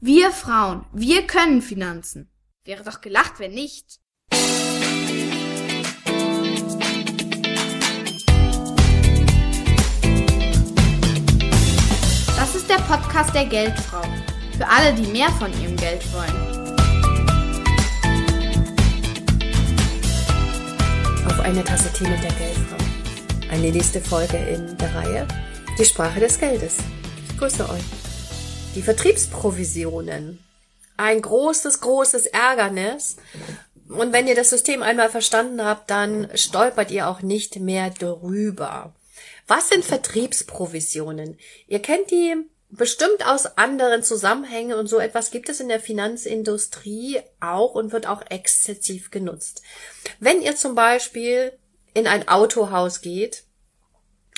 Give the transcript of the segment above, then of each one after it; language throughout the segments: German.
Wir Frauen, wir können Finanzen. Wäre doch gelacht, wenn nicht. Das ist der Podcast der Geldfrau. Für alle, die mehr von ihrem Geld wollen. Auf eine Tasse Tee mit der Geldfrau. Eine nächste Folge in der Reihe Die Sprache des Geldes. Ich grüße euch. Die Vertriebsprovisionen. Ein großes, großes Ärgernis. Und wenn ihr das System einmal verstanden habt, dann stolpert ihr auch nicht mehr drüber. Was sind Vertriebsprovisionen? Ihr kennt die bestimmt aus anderen Zusammenhängen und so etwas gibt es in der Finanzindustrie auch und wird auch exzessiv genutzt. Wenn ihr zum Beispiel in ein Autohaus geht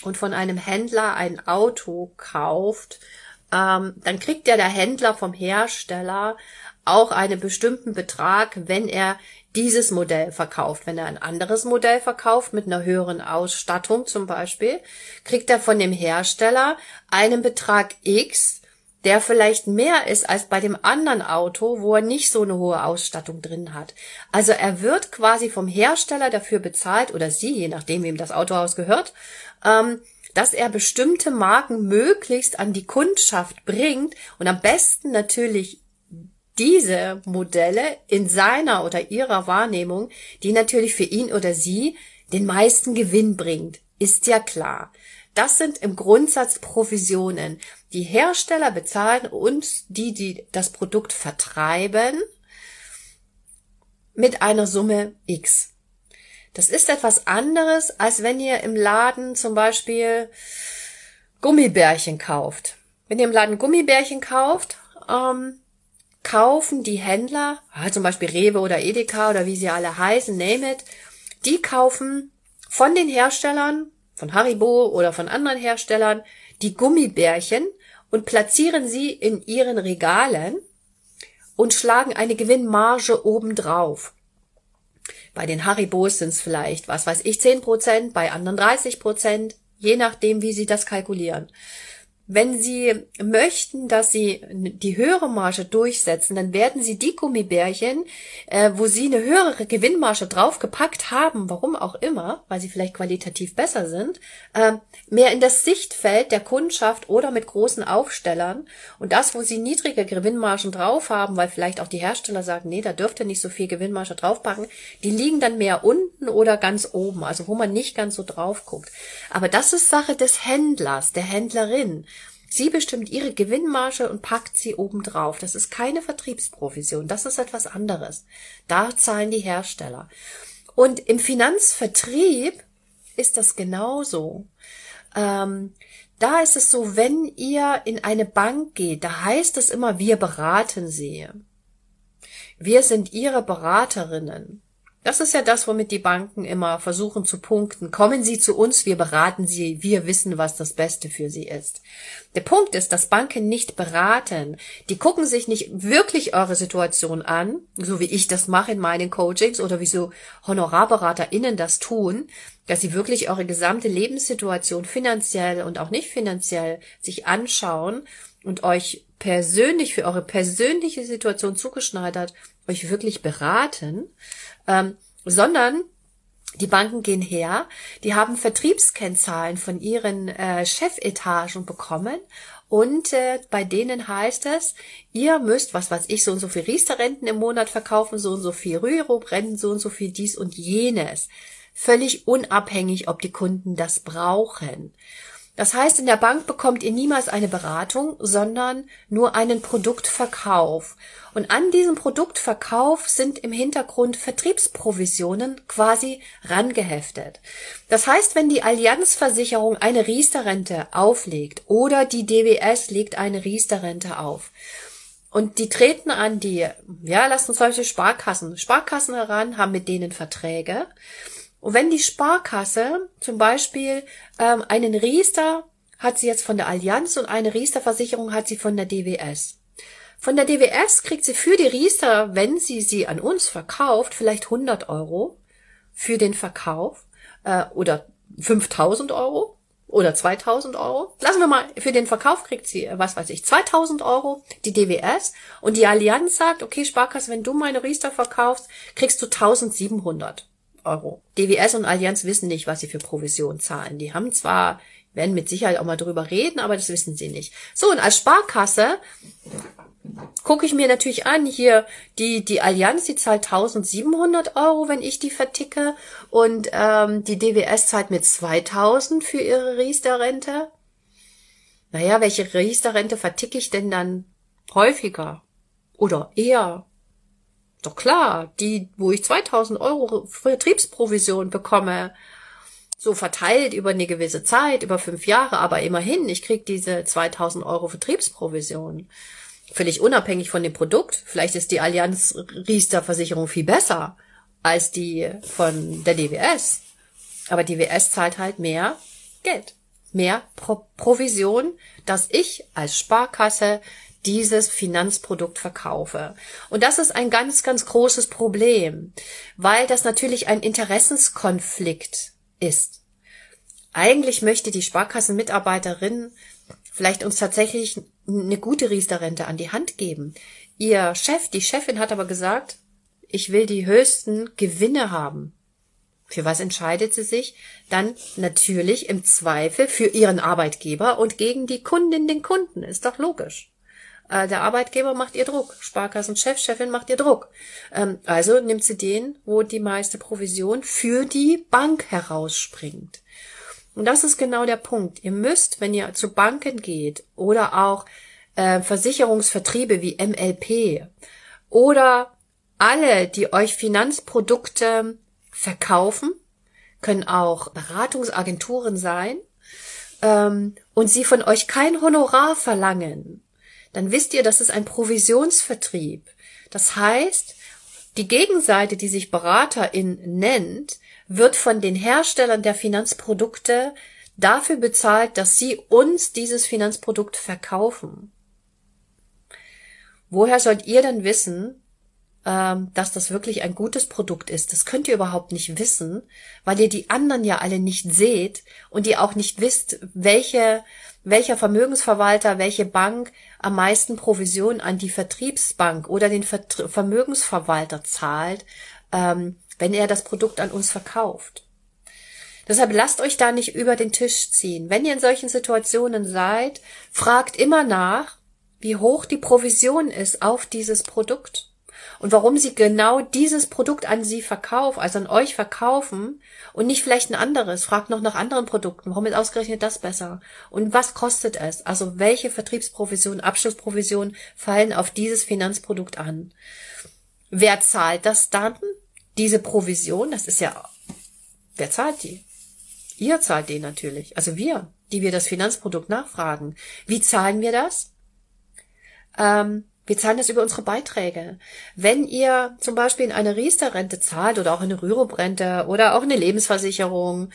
und von einem Händler ein Auto kauft ähm, dann kriegt ja der Händler vom Hersteller auch einen bestimmten Betrag, wenn er dieses Modell verkauft. Wenn er ein anderes Modell verkauft mit einer höheren Ausstattung zum Beispiel, kriegt er von dem Hersteller einen Betrag X, der vielleicht mehr ist als bei dem anderen Auto, wo er nicht so eine hohe Ausstattung drin hat. Also er wird quasi vom Hersteller dafür bezahlt oder sie, je nachdem wem das Autohaus gehört, ähm, dass er bestimmte Marken möglichst an die Kundschaft bringt und am besten natürlich diese Modelle in seiner oder ihrer Wahrnehmung, die natürlich für ihn oder sie den meisten Gewinn bringt. Ist ja klar. Das sind im Grundsatz Provisionen. Die Hersteller bezahlen uns, die, die das Produkt vertreiben, mit einer Summe X. Das ist etwas anderes, als wenn ihr im Laden zum Beispiel Gummibärchen kauft. Wenn ihr im Laden Gummibärchen kauft, ähm, kaufen die Händler, zum Beispiel Rewe oder Edeka oder wie sie alle heißen, name it, die kaufen von den Herstellern, von Haribo oder von anderen Herstellern, die Gummibärchen und platzieren sie in ihren Regalen und schlagen eine Gewinnmarge obendrauf. Bei den Haribos sind es vielleicht, was weiß ich, 10 Prozent, bei anderen 30 Prozent, je nachdem, wie sie das kalkulieren. Wenn Sie möchten, dass Sie die höhere Marge durchsetzen, dann werden Sie die Gummibärchen, äh, wo Sie eine höhere Gewinnmarge draufgepackt haben, warum auch immer, weil sie vielleicht qualitativ besser sind, äh, mehr in das Sichtfeld der Kundschaft oder mit großen Aufstellern. Und das, wo Sie niedrige Gewinnmargen drauf haben, weil vielleicht auch die Hersteller sagen, nee, da dürfte nicht so viel Gewinnmarge draufpacken, die liegen dann mehr unten oder ganz oben, also wo man nicht ganz so drauf guckt. Aber das ist Sache des Händlers, der Händlerin. Sie bestimmt ihre Gewinnmarge und packt sie oben drauf. Das ist keine Vertriebsprovision. Das ist etwas anderes. Da zahlen die Hersteller. Und im Finanzvertrieb ist das genauso. Ähm, da ist es so, wenn ihr in eine Bank geht, da heißt es immer, wir beraten sie. Wir sind ihre Beraterinnen. Das ist ja das, womit die Banken immer versuchen zu punkten. Kommen Sie zu uns, wir beraten Sie, wir wissen, was das Beste für Sie ist. Der Punkt ist, dass Banken nicht beraten. Die gucken sich nicht wirklich eure Situation an, so wie ich das mache in meinen Coachings oder wie so HonorarberaterInnen das tun, dass sie wirklich eure gesamte Lebenssituation finanziell und auch nicht finanziell sich anschauen und euch persönlich für eure persönliche Situation zugeschneidert euch wirklich beraten, ähm, sondern die Banken gehen her, die haben Vertriebskennzahlen von ihren äh, Chefetagen bekommen und äh, bei denen heißt es, ihr müsst, was weiß ich, so und so viel Riester-Renten im Monat verkaufen, so und so viel Rürup-Renten, so und so viel dies und jenes. Völlig unabhängig, ob die Kunden das brauchen. Das heißt, in der Bank bekommt ihr niemals eine Beratung, sondern nur einen Produktverkauf. Und an diesem Produktverkauf sind im Hintergrund Vertriebsprovisionen quasi rangeheftet. Das heißt, wenn die Allianzversicherung eine Riester-Rente auflegt oder die DWS legt eine Riester-Rente auf, und die treten an die, ja, lassen uns solche Sparkassen, Sparkassen heran, haben mit denen Verträge. Und wenn die Sparkasse zum Beispiel ähm, einen Riester hat sie jetzt von der Allianz und eine Riester-Versicherung hat sie von der DWS. Von der DWS kriegt sie für die Riester, wenn sie sie an uns verkauft, vielleicht 100 Euro für den Verkauf äh, oder 5000 Euro oder 2000 Euro. Lassen wir mal, für den Verkauf kriegt sie, äh, was weiß ich, 2000 Euro, die DWS. Und die Allianz sagt, okay, Sparkasse, wenn du meine Riester verkaufst, kriegst du 1700 Euro. DWS und Allianz wissen nicht, was sie für Provision zahlen. Die haben zwar, werden mit Sicherheit auch mal drüber reden, aber das wissen sie nicht. So, und als Sparkasse gucke ich mir natürlich an, hier die, die Allianz, die zahlt 1700 Euro, wenn ich die verticke und ähm, die DWS zahlt mir 2000 für ihre Riester-Rente. Naja, welche Riester-Rente verticke ich denn dann häufiger? Oder eher? Doch klar, die, wo ich 2000 Euro Vertriebsprovision bekomme, so verteilt über eine gewisse Zeit, über fünf Jahre, aber immerhin, ich krieg diese 2000 Euro Vertriebsprovision völlig unabhängig von dem Produkt. Vielleicht ist die Allianz Riester Versicherung viel besser als die von der DWS. Aber DWS zahlt halt mehr Geld, mehr Pro Provision, dass ich als Sparkasse dieses Finanzprodukt verkaufe. Und das ist ein ganz, ganz großes Problem, weil das natürlich ein Interessenskonflikt ist. Eigentlich möchte die Sparkassenmitarbeiterin vielleicht uns tatsächlich eine gute Riester-Rente an die Hand geben. Ihr Chef, die Chefin hat aber gesagt, ich will die höchsten Gewinne haben. Für was entscheidet sie sich? Dann natürlich im Zweifel für ihren Arbeitgeber und gegen die Kundin den Kunden. Ist doch logisch. Äh, der Arbeitgeber macht ihr Druck. Sparkassenchef, Chefin macht ihr Druck. Ähm, also nimmt sie den, wo die meiste Provision für die Bank herausspringt. Und das ist genau der Punkt. Ihr müsst, wenn ihr zu Banken geht oder auch äh, Versicherungsvertriebe wie MLP oder alle, die euch Finanzprodukte verkaufen, können auch Beratungsagenturen sein ähm, und sie von euch kein Honorar verlangen, dann wisst ihr, das ist ein Provisionsvertrieb. Das heißt, die Gegenseite, die sich Beraterin nennt, wird von den Herstellern der Finanzprodukte dafür bezahlt, dass sie uns dieses Finanzprodukt verkaufen. Woher sollt ihr denn wissen, ähm, dass das wirklich ein gutes Produkt ist? Das könnt ihr überhaupt nicht wissen, weil ihr die anderen ja alle nicht seht und ihr auch nicht wisst, welche, welcher Vermögensverwalter, welche Bank am meisten Provision an die Vertriebsbank oder den Vermögensverwalter zahlt, ähm, wenn er das Produkt an uns verkauft. Deshalb lasst euch da nicht über den Tisch ziehen. Wenn ihr in solchen Situationen seid, fragt immer nach, wie hoch die Provision ist auf dieses Produkt und warum sie genau dieses Produkt an sie verkaufen, also an euch verkaufen und nicht vielleicht ein anderes. Fragt noch nach anderen Produkten. Warum ist ausgerechnet das besser? Und was kostet es? Also welche Vertriebsprovision, Abschlussprovision fallen auf dieses Finanzprodukt an? Wer zahlt das dann? diese Provision, das ist ja, wer zahlt die? Ihr zahlt die natürlich, also wir, die wir das Finanzprodukt nachfragen. Wie zahlen wir das? Ähm, wir zahlen das über unsere Beiträge. Wenn ihr zum Beispiel in eine Riester-Rente zahlt oder auch eine Rürup-Rente oder auch eine Lebensversicherung,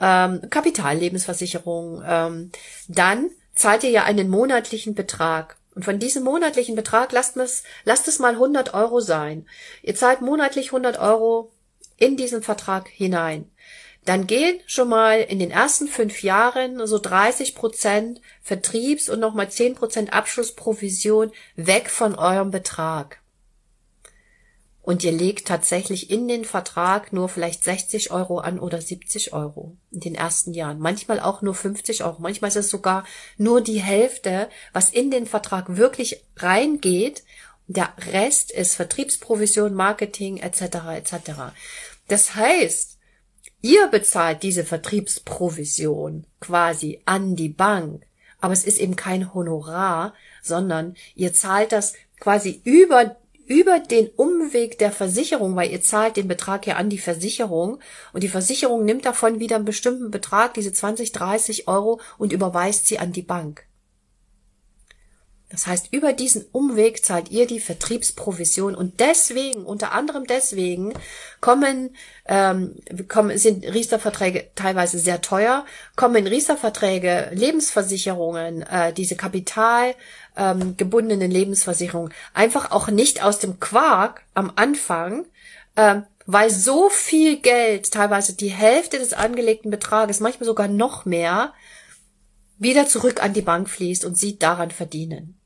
ähm, Kapitallebensversicherung, ähm, dann zahlt ihr ja einen monatlichen Betrag. Und von diesem monatlichen Betrag lasst es, lasst es mal 100 Euro sein. Ihr zahlt monatlich 100 Euro in diesen Vertrag hinein. Dann gehen schon mal in den ersten fünf Jahren so 30 Prozent Vertriebs- und nochmal 10 Prozent Abschlussprovision weg von eurem Betrag und ihr legt tatsächlich in den Vertrag nur vielleicht 60 Euro an oder 70 Euro in den ersten Jahren. Manchmal auch nur 50 Euro. Manchmal ist es sogar nur die Hälfte, was in den Vertrag wirklich reingeht. Der Rest ist Vertriebsprovision, Marketing etc. etc. Das heißt, ihr bezahlt diese Vertriebsprovision quasi an die Bank, aber es ist eben kein Honorar, sondern ihr zahlt das quasi über über den Umweg der Versicherung, weil ihr zahlt den Betrag ja an die Versicherung und die Versicherung nimmt davon wieder einen bestimmten Betrag, diese 20, 30 Euro und überweist sie an die Bank. Das heißt, über diesen Umweg zahlt ihr die Vertriebsprovision und deswegen, unter anderem deswegen, kommen, ähm, kommen sind Riester-Verträge teilweise sehr teuer, kommen Riester-Verträge, Lebensversicherungen, äh, diese Kapital ähm, Lebensversicherungen einfach auch nicht aus dem Quark am Anfang, ähm, weil so viel Geld, teilweise die Hälfte des angelegten Betrages, manchmal sogar noch mehr, wieder zurück an die Bank fließt und sie daran verdienen.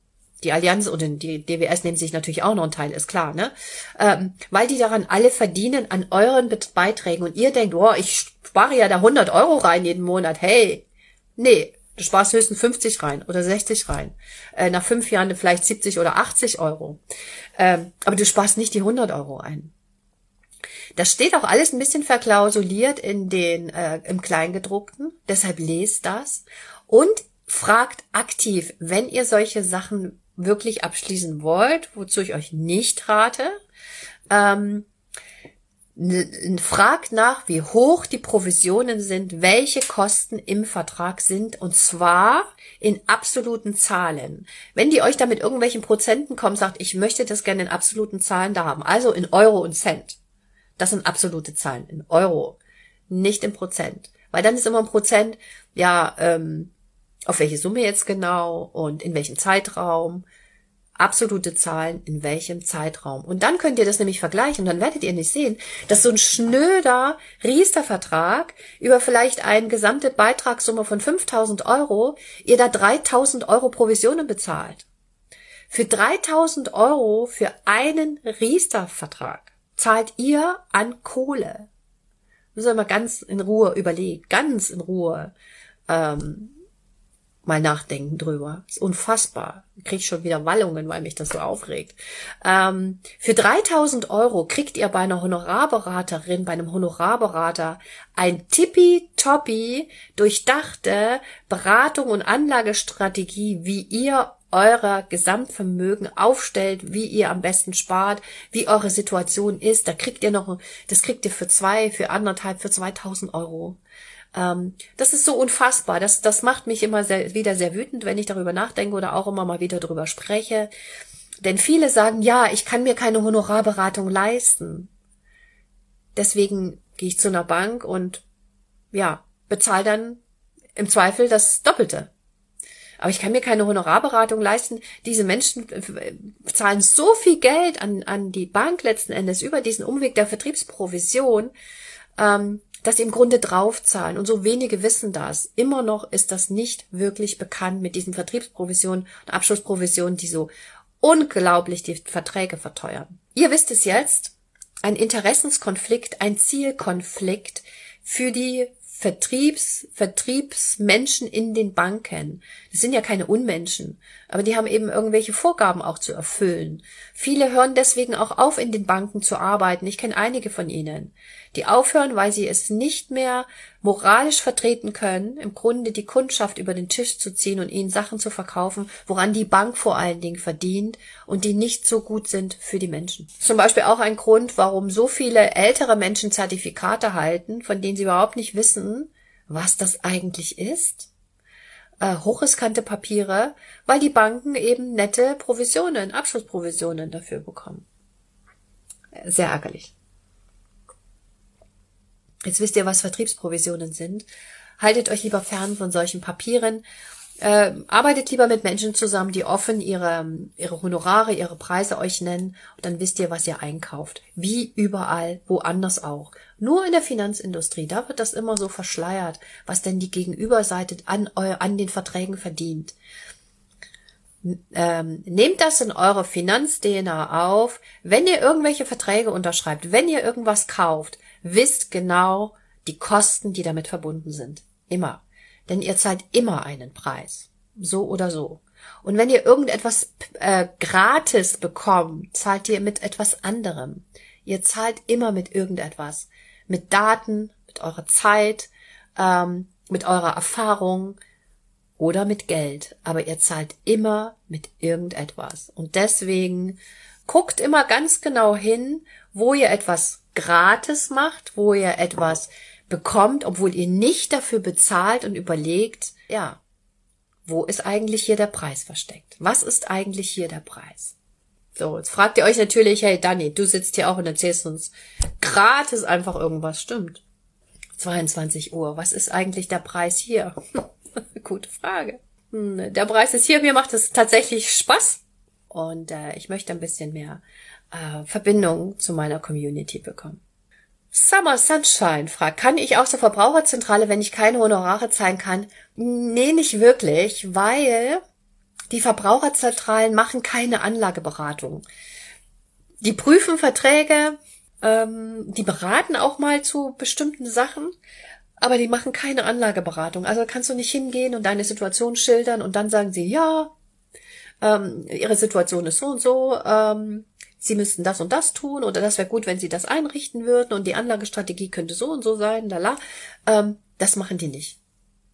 Die Allianz und die DWS nehmen sich natürlich auch noch einen Teil, ist klar, ne? Ähm, weil die daran alle verdienen an euren Beiträgen und ihr denkt, oh, ich spare ja da 100 Euro rein jeden Monat. Hey, nee, du sparst höchstens 50 rein oder 60 rein. Äh, nach fünf Jahren vielleicht 70 oder 80 Euro. Ähm, aber du sparst nicht die 100 Euro ein. Das steht auch alles ein bisschen verklausuliert in den äh, im Kleingedruckten. Deshalb lest das und fragt aktiv, wenn ihr solche Sachen wirklich abschließen wollt, wozu ich euch nicht rate. Ähm, fragt nach, wie hoch die Provisionen sind, welche Kosten im Vertrag sind, und zwar in absoluten Zahlen. Wenn die euch da mit irgendwelchen Prozenten kommen, sagt, ich möchte das gerne in absoluten Zahlen da haben, also in Euro und Cent. Das sind absolute Zahlen, in Euro, nicht in Prozent. Weil dann ist immer ein Prozent, ja, ähm, auf welche Summe jetzt genau und in welchem Zeitraum absolute Zahlen in welchem Zeitraum. Und dann könnt ihr das nämlich vergleichen und dann werdet ihr nicht sehen, dass so ein schnöder Riester-Vertrag über vielleicht eine gesamte Beitragssumme von 5000 Euro ihr da 3000 Euro Provisionen bezahlt. Für 3000 Euro für einen Riester-Vertrag zahlt ihr an Kohle. Müssen wir mal ganz in Ruhe überlegen, ganz in Ruhe. Ähm, mal nachdenken drüber. Ist unfassbar. Ich krieg schon wieder Wallungen, weil mich das so aufregt. Ähm, für 3000 Euro kriegt ihr bei einer Honorarberaterin, bei einem Honorarberater ein tippitoppi durchdachte Beratung und Anlagestrategie, wie ihr euer Gesamtvermögen aufstellt, wie ihr am besten spart, wie eure Situation ist. Da kriegt ihr noch, das kriegt ihr für zwei, für anderthalb, für 2000 Euro. Ähm, das ist so unfassbar. Das, das macht mich immer sehr, wieder sehr wütend, wenn ich darüber nachdenke oder auch immer mal wieder darüber spreche. Denn viele sagen, ja, ich kann mir keine Honorarberatung leisten. Deswegen gehe ich zu einer Bank und ja, bezahle dann im Zweifel das Doppelte. Aber ich kann mir keine Honorarberatung leisten. Diese Menschen äh, zahlen so viel Geld an, an die Bank letzten Endes über diesen Umweg der Vertriebsprovision, ähm, dass sie im Grunde draufzahlen. Und so wenige wissen das. Immer noch ist das nicht wirklich bekannt mit diesen Vertriebsprovisionen und Abschlussprovisionen, die so unglaublich die Verträge verteuern. Ihr wisst es jetzt. Ein Interessenskonflikt, ein Zielkonflikt für die Vertriebs, Vertriebsmenschen in den Banken. Das sind ja keine Unmenschen, aber die haben eben irgendwelche Vorgaben auch zu erfüllen. Viele hören deswegen auch auf, in den Banken zu arbeiten. Ich kenne einige von ihnen, die aufhören, weil sie es nicht mehr moralisch vertreten können, im Grunde die Kundschaft über den Tisch zu ziehen und ihnen Sachen zu verkaufen, woran die Bank vor allen Dingen verdient und die nicht so gut sind für die Menschen. Zum Beispiel auch ein Grund, warum so viele ältere Menschen Zertifikate halten, von denen sie überhaupt nicht wissen, was das eigentlich ist. Äh, hochriskante Papiere, weil die Banken eben nette Provisionen, Abschlussprovisionen dafür bekommen. Sehr ärgerlich. Jetzt wisst ihr, was Vertriebsprovisionen sind. Haltet euch lieber fern von solchen Papieren. Äh, arbeitet lieber mit Menschen zusammen, die offen ihre, ihre Honorare, ihre Preise euch nennen. Und dann wisst ihr, was ihr einkauft. Wie überall, woanders auch. Nur in der Finanzindustrie, da wird das immer so verschleiert, was denn die Gegenüberseite an, an den Verträgen verdient. Ähm, nehmt das in eure Finanz-DNA auf. Wenn ihr irgendwelche Verträge unterschreibt, wenn ihr irgendwas kauft, wisst genau die Kosten, die damit verbunden sind. Immer. Denn ihr zahlt immer einen Preis. So oder so. Und wenn ihr irgendetwas äh, gratis bekommt, zahlt ihr mit etwas anderem. Ihr zahlt immer mit irgendetwas. Mit Daten, mit eurer Zeit, ähm, mit eurer Erfahrung oder mit Geld. Aber ihr zahlt immer mit irgendetwas. Und deswegen guckt immer ganz genau hin, wo ihr etwas gratis macht, wo ihr etwas bekommt, obwohl ihr nicht dafür bezahlt und überlegt, ja, wo ist eigentlich hier der Preis versteckt? Was ist eigentlich hier der Preis? So, jetzt fragt ihr euch natürlich, hey Dani, du sitzt hier auch und erzählst uns gratis einfach irgendwas. Stimmt. 22 Uhr. Was ist eigentlich der Preis hier? Gute Frage. Hm, der Preis ist hier. Mir macht es tatsächlich Spaß. Und äh, ich möchte ein bisschen mehr äh, Verbindung zu meiner Community bekommen. Summer Sunshine fragt, kann ich aus der Verbraucherzentrale, wenn ich keine Honorare zahlen kann? Nee, nicht wirklich, weil die Verbraucherzentralen machen keine Anlageberatung. Die prüfen Verträge, ähm, die beraten auch mal zu bestimmten Sachen, aber die machen keine Anlageberatung. Also kannst du nicht hingehen und deine Situation schildern und dann sagen sie, ja, ähm, ihre Situation ist so und so, ähm, sie müssten das und das tun oder das wäre gut, wenn sie das einrichten würden und die Anlagestrategie könnte so und so sein, lala. Ähm, das machen die nicht.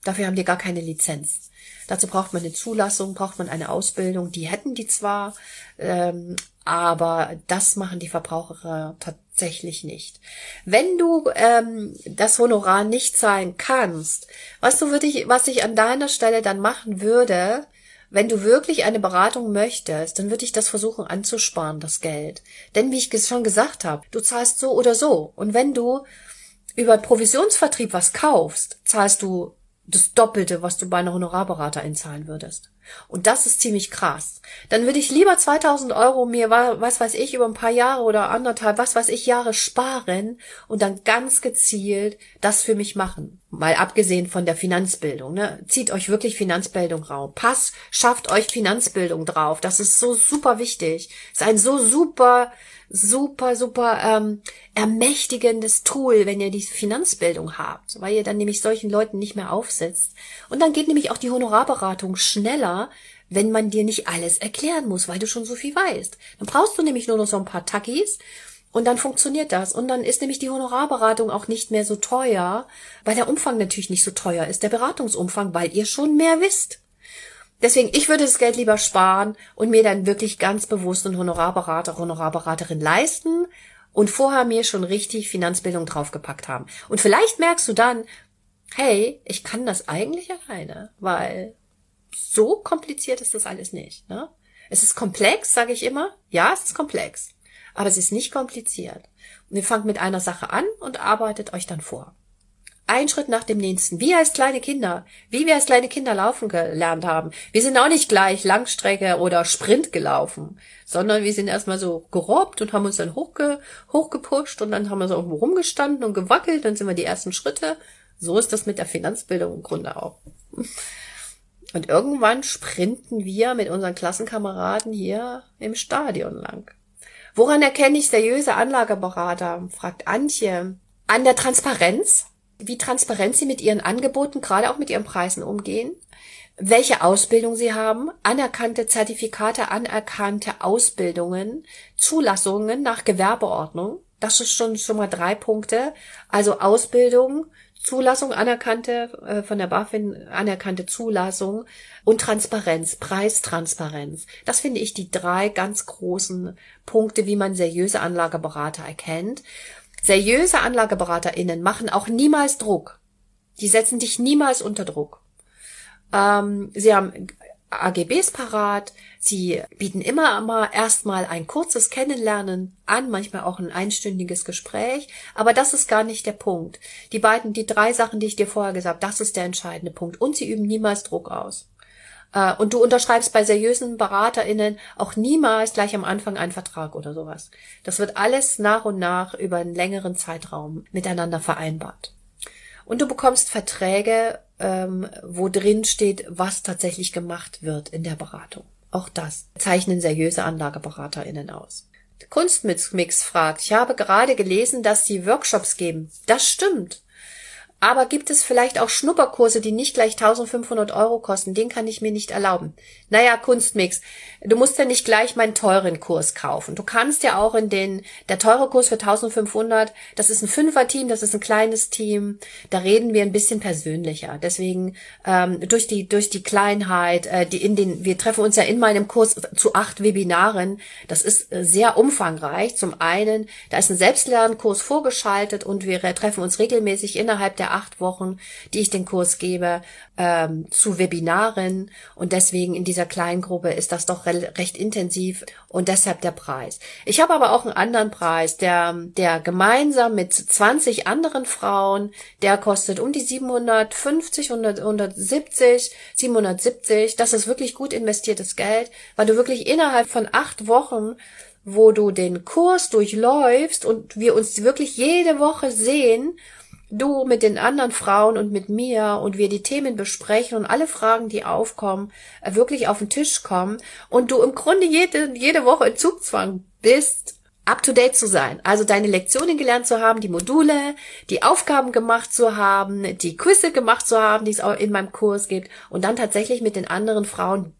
Dafür haben die gar keine Lizenz. Dazu braucht man eine Zulassung, braucht man eine Ausbildung. Die hätten die zwar, ähm, aber das machen die Verbraucher tatsächlich nicht. Wenn du ähm, das Honorar nicht zahlen kannst, was du würde ich, was ich an deiner Stelle dann machen würde, wenn du wirklich eine Beratung möchtest, dann würde ich das versuchen anzusparen, das Geld. Denn wie ich schon gesagt habe, du zahlst so oder so. Und wenn du über Provisionsvertrieb was kaufst, zahlst du das Doppelte, was du bei einer Honorarberater einzahlen würdest. Und das ist ziemlich krass. Dann würde ich lieber 2000 Euro mir, was weiß ich, über ein paar Jahre oder anderthalb, was weiß ich, Jahre sparen und dann ganz gezielt das für mich machen. Mal abgesehen von der Finanzbildung, ne? Zieht euch wirklich Finanzbildung raus. Pass, schafft euch Finanzbildung drauf. Das ist so super wichtig. Ist ein so super super, super ähm, ermächtigendes Tool, wenn ihr diese Finanzbildung habt, weil ihr dann nämlich solchen Leuten nicht mehr aufsetzt. Und dann geht nämlich auch die Honorarberatung schneller, wenn man dir nicht alles erklären muss, weil du schon so viel weißt. Dann brauchst du nämlich nur noch so ein paar Tackis und dann funktioniert das. Und dann ist nämlich die Honorarberatung auch nicht mehr so teuer, weil der Umfang natürlich nicht so teuer ist, der Beratungsumfang, weil ihr schon mehr wisst. Deswegen, ich würde das Geld lieber sparen und mir dann wirklich ganz bewusst einen Honorarberater, Honorarberaterin leisten und vorher mir schon richtig Finanzbildung draufgepackt haben. Und vielleicht merkst du dann, hey, ich kann das eigentlich alleine, weil so kompliziert ist das alles nicht. Ne? Es ist komplex, sage ich immer. Ja, es ist komplex. Aber es ist nicht kompliziert. Und ihr fangt mit einer Sache an und arbeitet euch dann vor. Ein Schritt nach dem nächsten. Wie als kleine Kinder. Wie wir als kleine Kinder laufen gelernt haben. Wir sind auch nicht gleich Langstrecke oder Sprint gelaufen, sondern wir sind erstmal so gerobbt und haben uns dann hochge hochgepusht und dann haben wir so irgendwo rumgestanden und gewackelt, dann sind wir die ersten Schritte. So ist das mit der Finanzbildung im Grunde auch. Und irgendwann sprinten wir mit unseren Klassenkameraden hier im Stadion lang. Woran erkenne ich seriöse Anlageberater? fragt Antje. An der Transparenz wie transparent sie mit ihren Angeboten, gerade auch mit ihren Preisen umgehen, welche Ausbildung sie haben, anerkannte Zertifikate, anerkannte Ausbildungen, Zulassungen nach Gewerbeordnung. Das ist schon schon mal drei Punkte. Also Ausbildung, Zulassung, anerkannte äh, von der BaFin anerkannte Zulassung und Transparenz, Preistransparenz. Das finde ich die drei ganz großen Punkte, wie man seriöse Anlageberater erkennt. Seriöse AnlageberaterInnen machen auch niemals Druck. Die setzen dich niemals unter Druck. Ähm, sie haben AGBs parat. Sie bieten immer mal erstmal ein kurzes Kennenlernen an, manchmal auch ein einstündiges Gespräch. Aber das ist gar nicht der Punkt. Die beiden, die drei Sachen, die ich dir vorher gesagt habe, das ist der entscheidende Punkt. Und sie üben niemals Druck aus. Äh, und du unterschreibst bei seriösen BeraterInnen auch niemals gleich am Anfang einen Vertrag oder sowas. Das wird alles nach und nach über einen längeren Zeitraum miteinander vereinbart. Und du bekommst Verträge, ähm, wo drin steht, was tatsächlich gemacht wird in der Beratung. Auch das zeichnen seriöse AnlageberaterInnen aus. Kunstmix fragt, ich habe gerade gelesen, dass sie Workshops geben. Das stimmt. Aber gibt es vielleicht auch Schnupperkurse, die nicht gleich 1500 Euro kosten? Den kann ich mir nicht erlauben. Naja, Kunstmix. Du musst ja nicht gleich meinen teuren Kurs kaufen. Du kannst ja auch in den, der teure Kurs für 1500, das ist ein Fünfer-Team, das ist ein kleines Team. Da reden wir ein bisschen persönlicher. Deswegen, ähm, durch die, durch die Kleinheit, äh, die in den, wir treffen uns ja in meinem Kurs zu acht Webinaren. Das ist äh, sehr umfangreich. Zum einen, da ist ein Selbstlernkurs vorgeschaltet und wir treffen uns regelmäßig innerhalb der acht Wochen, die ich den Kurs gebe, ähm, zu Webinaren. Und deswegen in dieser kleinen Gruppe ist das doch re recht intensiv und deshalb der Preis. Ich habe aber auch einen anderen Preis, der, der gemeinsam mit 20 anderen Frauen, der kostet um die 750, 100, 170, 770. Das ist wirklich gut investiertes Geld, weil du wirklich innerhalb von acht Wochen wo du den Kurs durchläufst und wir uns wirklich jede Woche sehen, du mit den anderen Frauen und mit mir und wir die Themen besprechen und alle Fragen, die aufkommen, äh, wirklich auf den Tisch kommen und du im Grunde jede, jede Woche in Zugzwang bist, up to date zu sein. Also deine Lektionen gelernt zu haben, die Module, die Aufgaben gemacht zu haben, die Quizze gemacht zu haben, die es auch in meinem Kurs gibt und dann tatsächlich mit den anderen Frauen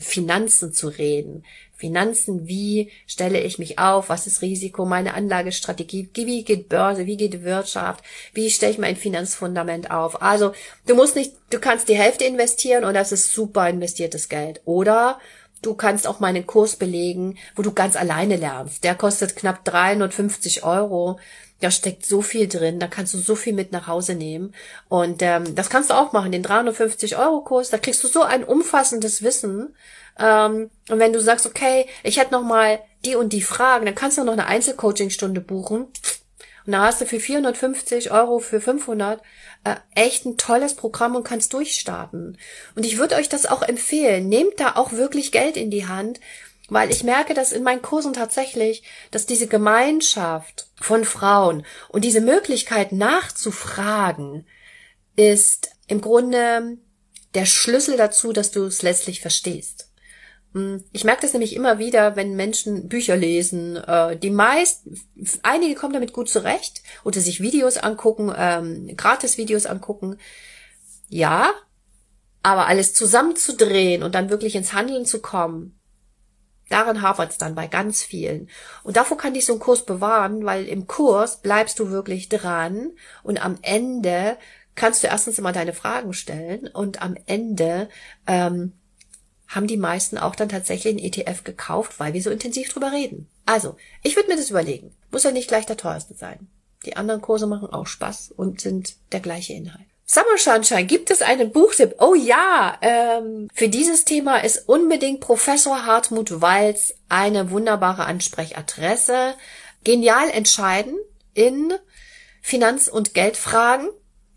Finanzen zu reden. Finanzen, wie stelle ich mich auf, was ist Risiko, meine Anlagestrategie, wie geht Börse, wie geht Wirtschaft, wie stelle ich mein Finanzfundament auf. Also du musst nicht, du kannst die Hälfte investieren und das ist super investiertes Geld. Oder du kannst auch meinen Kurs belegen, wo du ganz alleine lernst. Der kostet knapp 350 Euro. Da steckt so viel drin, da kannst du so viel mit nach Hause nehmen. Und ähm, das kannst du auch machen, den 350 Euro Kurs, da kriegst du so ein umfassendes Wissen, ähm, und wenn du sagst, okay, ich hätte noch mal die und die Fragen, dann kannst du noch eine Einzelcoaching-Stunde buchen. Und da hast du für 450 Euro, für 500 äh, echt ein tolles Programm und kannst durchstarten. Und ich würde euch das auch empfehlen. Nehmt da auch wirklich Geld in die Hand, weil ich merke dass in meinen Kursen tatsächlich, dass diese Gemeinschaft von Frauen und diese Möglichkeit nachzufragen ist im Grunde der Schlüssel dazu, dass du es letztlich verstehst. Hm, ich merke das nämlich immer wieder, wenn Menschen Bücher lesen. Äh, die meist, einige kommen damit gut zurecht oder sich Videos angucken, ähm, Gratis-Videos angucken. Ja, aber alles zusammenzudrehen und dann wirklich ins Handeln zu kommen, daran hapert es dann bei ganz vielen. Und davor kann dich so ein Kurs bewahren, weil im Kurs bleibst du wirklich dran und am Ende kannst du erstens immer deine Fragen stellen und am Ende ähm, haben die meisten auch dann tatsächlich einen ETF gekauft, weil wir so intensiv drüber reden. Also, ich würde mir das überlegen. Muss ja nicht gleich der teuerste sein. Die anderen Kurse machen auch Spaß und sind der gleiche Inhalt. Summer Sunshine, gibt es einen Buchtipp? Oh ja, ähm, für dieses Thema ist unbedingt Professor Hartmut Walz eine wunderbare Ansprechadresse. Genial entscheiden in Finanz- und Geldfragen.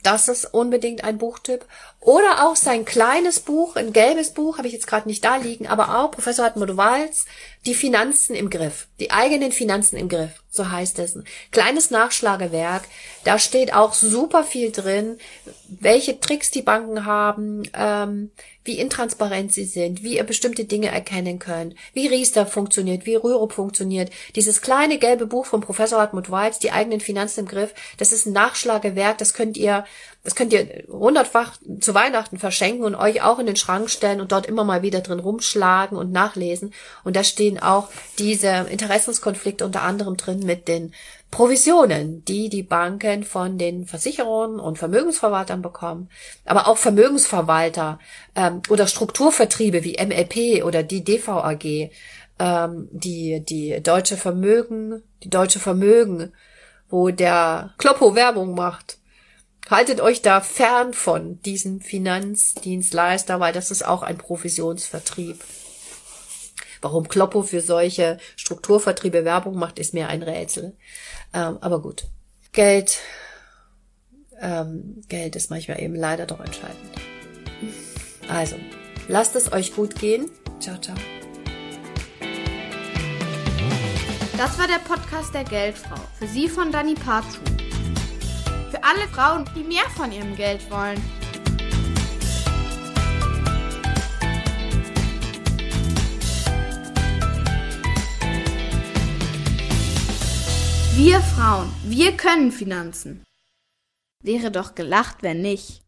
Das ist unbedingt ein Buchtipp. Oder auch sein kleines Buch, ein gelbes Buch, habe ich jetzt gerade nicht da liegen, aber auch Professor Hartmut Walz, die Finanzen im Griff, die eigenen Finanzen im Griff, so heißt es. Ein kleines Nachschlagewerk, da steht auch super viel drin, welche Tricks die Banken haben, ähm, wie intransparent sie sind, wie ihr bestimmte Dinge erkennen könnt, wie Riester funktioniert, wie Rürup funktioniert. Dieses kleine gelbe Buch von Professor Hartmut Walz, die eigenen Finanzen im Griff, das ist ein Nachschlagewerk, das könnt ihr, das könnt ihr hundertfach zu Weihnachten verschenken und euch auch in den Schrank stellen und dort immer mal wieder drin rumschlagen und nachlesen. Und da stehen auch diese Interessenskonflikte unter anderem drin mit den Provisionen, die die Banken von den Versicherungen und Vermögensverwaltern bekommen, aber auch Vermögensverwalter ähm, oder Strukturvertriebe wie MLP oder die DVAG, ähm, die die deutsche Vermögen, die deutsche Vermögen, wo der Kloppo Werbung macht Haltet euch da fern von diesem Finanzdienstleister, weil das ist auch ein Provisionsvertrieb. Warum Kloppo für solche Strukturvertriebe Werbung macht, ist mir ein Rätsel. Ähm, aber gut. Geld, ähm, Geld ist manchmal eben leider doch entscheidend. Also, lasst es euch gut gehen. Ciao, ciao. Das war der Podcast der Geldfrau. Für Sie von Dani Pazu für alle Frauen, die mehr von ihrem Geld wollen. Wir Frauen, wir können Finanzen. Wäre doch gelacht, wenn nicht.